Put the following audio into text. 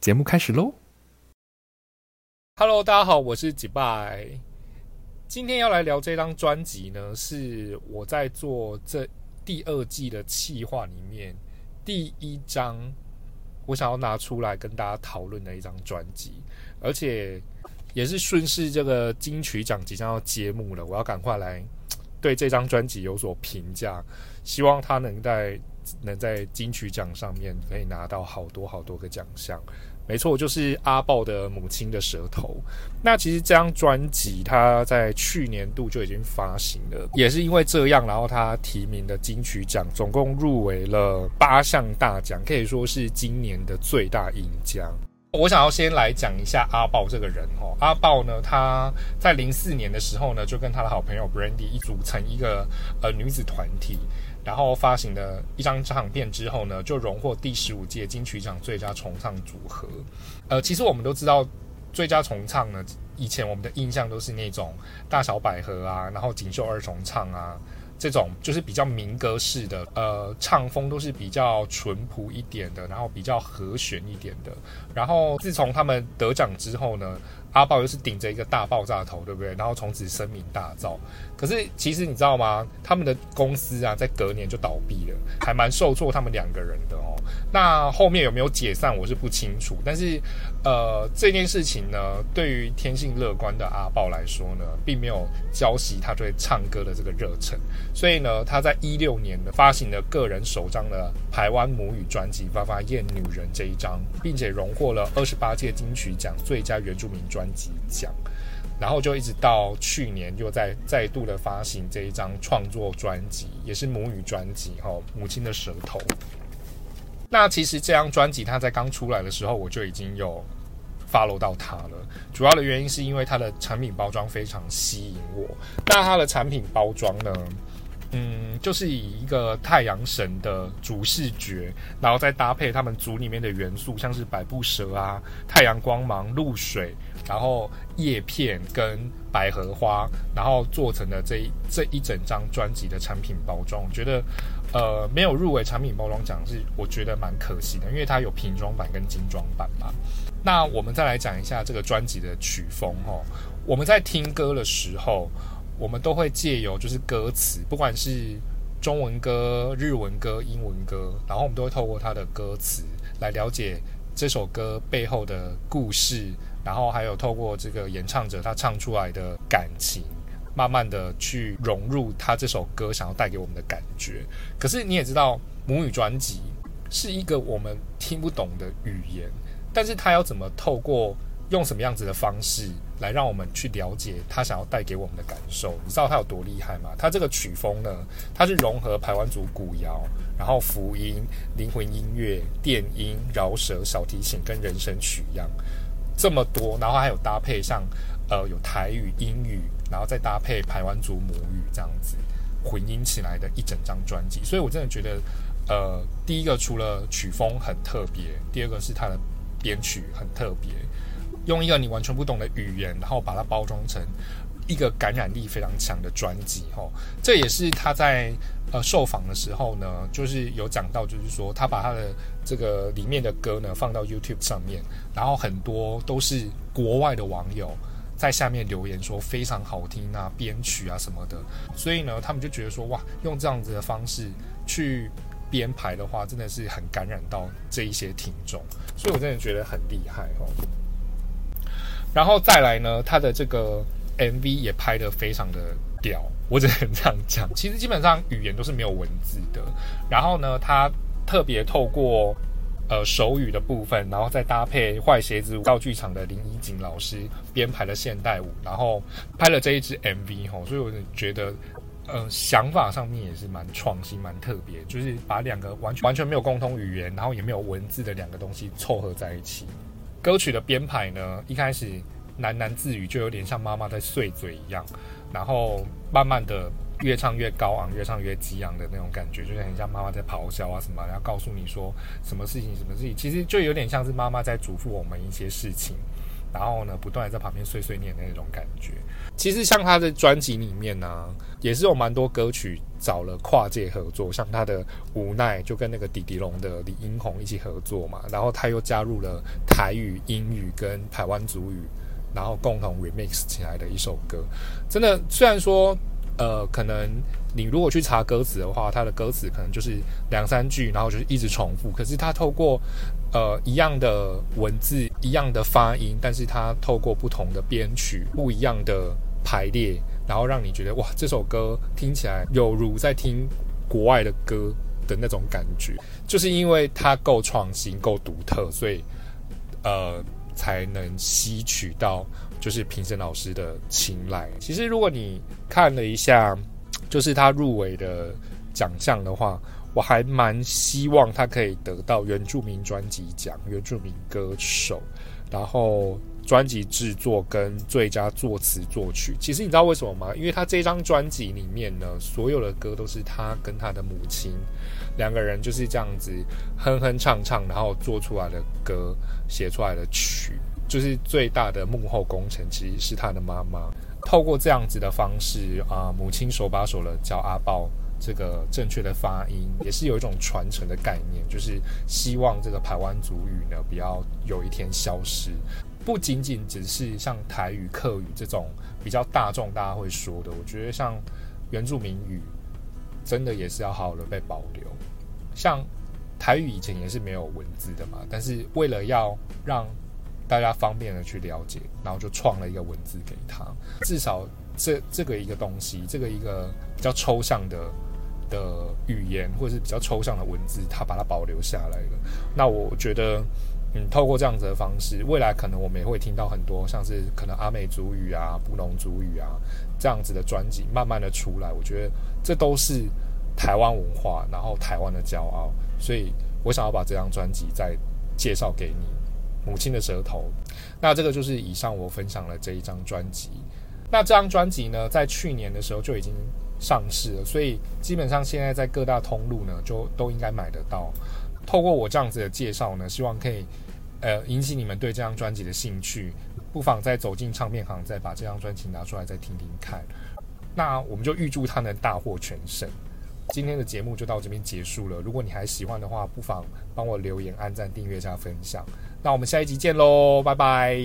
节目开始喽！Hello，大家好，我是几拜。今天要来聊这张专辑呢，是我在做这第二季的企划里面第一张我想要拿出来跟大家讨论的一张专辑，而且也是顺势这个金曲奖即将要揭幕了，我要赶快来对这张专辑有所评价，希望他能在能在金曲奖上面可以拿到好多好多个奖项。没错，就是阿豹的母亲的舌头。那其实这张专辑，它在去年度就已经发行了，也是因为这样，然后它提名的金曲奖，总共入围了八项大奖，可以说是今年的最大赢家。我想要先来讲一下阿豹这个人哦。阿豹呢，他在零四年的时候呢，就跟他的好朋友 Brandy 一组成一个呃女子团体。然后发行了一张唱片之后呢，就荣获第十五届金曲奖最佳重唱组合。呃，其实我们都知道，最佳重唱呢，以前我们的印象都是那种大小百合啊，然后锦绣二重唱啊，这种就是比较民歌式的，呃，唱风都是比较淳朴一点的，然后比较和弦一点的。然后自从他们得奖之后呢，阿豹又是顶着一个大爆炸头，对不对？然后从此声名大噪。可是其实你知道吗？他们的公司啊，在隔年就倒闭了，还蛮受挫他们两个人的哦。那后面有没有解散，我是不清楚。但是，呃，这件事情呢，对于天性乐观的阿豹来说呢，并没有浇熄他对唱歌的这个热忱。所以呢，他在一六年呢，发行了个人首张的台湾母语专辑《发发艳女人》这一张，并且荣获了二十八届金曲奖最佳原住民专专辑奖。然后就一直到去年，又再再度的发行这一张创作专辑，也是母语专辑哈，母亲的舌头。那其实这张专辑它在刚出来的时候，我就已经有 follow 到它了。主要的原因是因为它的产品包装非常吸引我。那它的产品包装呢，嗯，就是以一个太阳神的主视觉，然后再搭配他们组里面的元素，像是百步蛇啊、太阳光芒、露水。然后叶片跟百合花，然后做成的这一这一整张专辑的产品包装，我觉得，呃，没有入围产品包装奖是我觉得蛮可惜的，因为它有瓶装版跟精装版嘛。那我们再来讲一下这个专辑的曲风哦。我们在听歌的时候，我们都会借由就是歌词，不管是中文歌、日文歌、英文歌，然后我们都会透过它的歌词来了解这首歌背后的故事。然后还有透过这个演唱者他唱出来的感情，慢慢的去融入他这首歌想要带给我们的感觉。可是你也知道，母语专辑是一个我们听不懂的语言，但是他要怎么透过用什么样子的方式来让我们去了解他想要带给我们的感受？你知道他有多厉害吗？他这个曲风呢，它是融合台湾族古谣，然后福音、灵魂音乐、电音、饶舌、小提琴跟人声曲一样。这么多，然后还有搭配像，呃，有台语、英语，然后再搭配台湾族母语这样子混音起来的一整张专辑，所以我真的觉得，呃，第一个除了曲风很特别，第二个是它的编曲很特别，用一个你完全不懂的语言，然后把它包装成一个感染力非常强的专辑，吼，这也是他在。呃，受访的时候呢，就是有讲到，就是说他把他的这个里面的歌呢放到 YouTube 上面，然后很多都是国外的网友在下面留言说非常好听啊，编曲啊什么的，所以呢，他们就觉得说哇，用这样子的方式去编排的话，真的是很感染到这一些听众，所以我真的觉得很厉害哦。然后再来呢，他的这个 MV 也拍得非常的屌。我只能这样讲，其实基本上语言都是没有文字的。然后呢，他特别透过呃手语的部分，然后再搭配坏鞋子道剧场的林怡景老师编排的现代舞，然后拍了这一支 MV 吼，所以我觉得呃想法上面也是蛮创新、蛮特别，就是把两个完全完全没有共同语言，然后也没有文字的两个东西凑合在一起。歌曲的编排呢，一开始喃喃自语，就有点像妈妈在碎嘴一样。然后慢慢的越唱越高昂，越唱越激昂的那种感觉，就是很像妈妈在咆哮啊什么，然后告诉你说什么事情什么事情，其实就有点像是妈妈在嘱咐我们一些事情，然后呢，不断的在旁边碎碎念的那种感觉。其实像他的专辑里面呢，也是有蛮多歌曲找了跨界合作，像他的《无奈》就跟那个迪迪龙的李英宏一起合作嘛，然后他又加入了台语、英语跟台湾族语，然后共同 remix 起来的一首歌。真的，虽然说。呃，可能你如果去查歌词的话，它的歌词可能就是两三句，然后就是一直重复。可是他透过呃一样的文字、一样的发音，但是它透过不同的编曲、不一样的排列，然后让你觉得哇，这首歌听起来有如在听国外的歌的那种感觉。就是因为它够创新、够独特，所以呃才能吸取到。就是评审老师的青睐。其实，如果你看了一下，就是他入围的奖项的话，我还蛮希望他可以得到原住民专辑奖、原住民歌手，然后专辑制作跟最佳作词作曲。其实你知道为什么吗？因为他这张专辑里面呢，所有的歌都是他跟他的母亲两个人就是这样子哼哼唱唱，然后做出来的歌，写出来的曲。就是最大的幕后工程，其实是他的妈妈。透过这样子的方式啊，母亲手把手的教阿豹这个正确的发音，也是有一种传承的概念，就是希望这个台湾族语呢，不要有一天消失。不仅仅只是像台语、客语这种比较大众大家会说的，我觉得像原住民语，真的也是要好好的被保留。像台语以前也是没有文字的嘛，但是为了要让大家方便的去了解，然后就创了一个文字给他。至少这这个一个东西，这个一个比较抽象的的语言，或者是比较抽象的文字，他把它保留下来了。那我觉得，嗯，透过这样子的方式，未来可能我们也会听到很多像是可能阿美族语啊、布农族语啊这样子的专辑慢慢的出来。我觉得这都是台湾文化，然后台湾的骄傲。所以我想要把这张专辑再介绍给你。母亲的舌头，那这个就是以上我分享了这一张专辑。那这张专辑呢，在去年的时候就已经上市了，所以基本上现在在各大通路呢，就都应该买得到。透过我这样子的介绍呢，希望可以呃引起你们对这张专辑的兴趣，不妨再走进唱片行，再把这张专辑拿出来再听听看。那我们就预祝他能大获全胜。今天的节目就到这边结束了。如果你还喜欢的话，不妨帮我留言、按赞、订阅加分享。那我们下一集见喽，拜拜。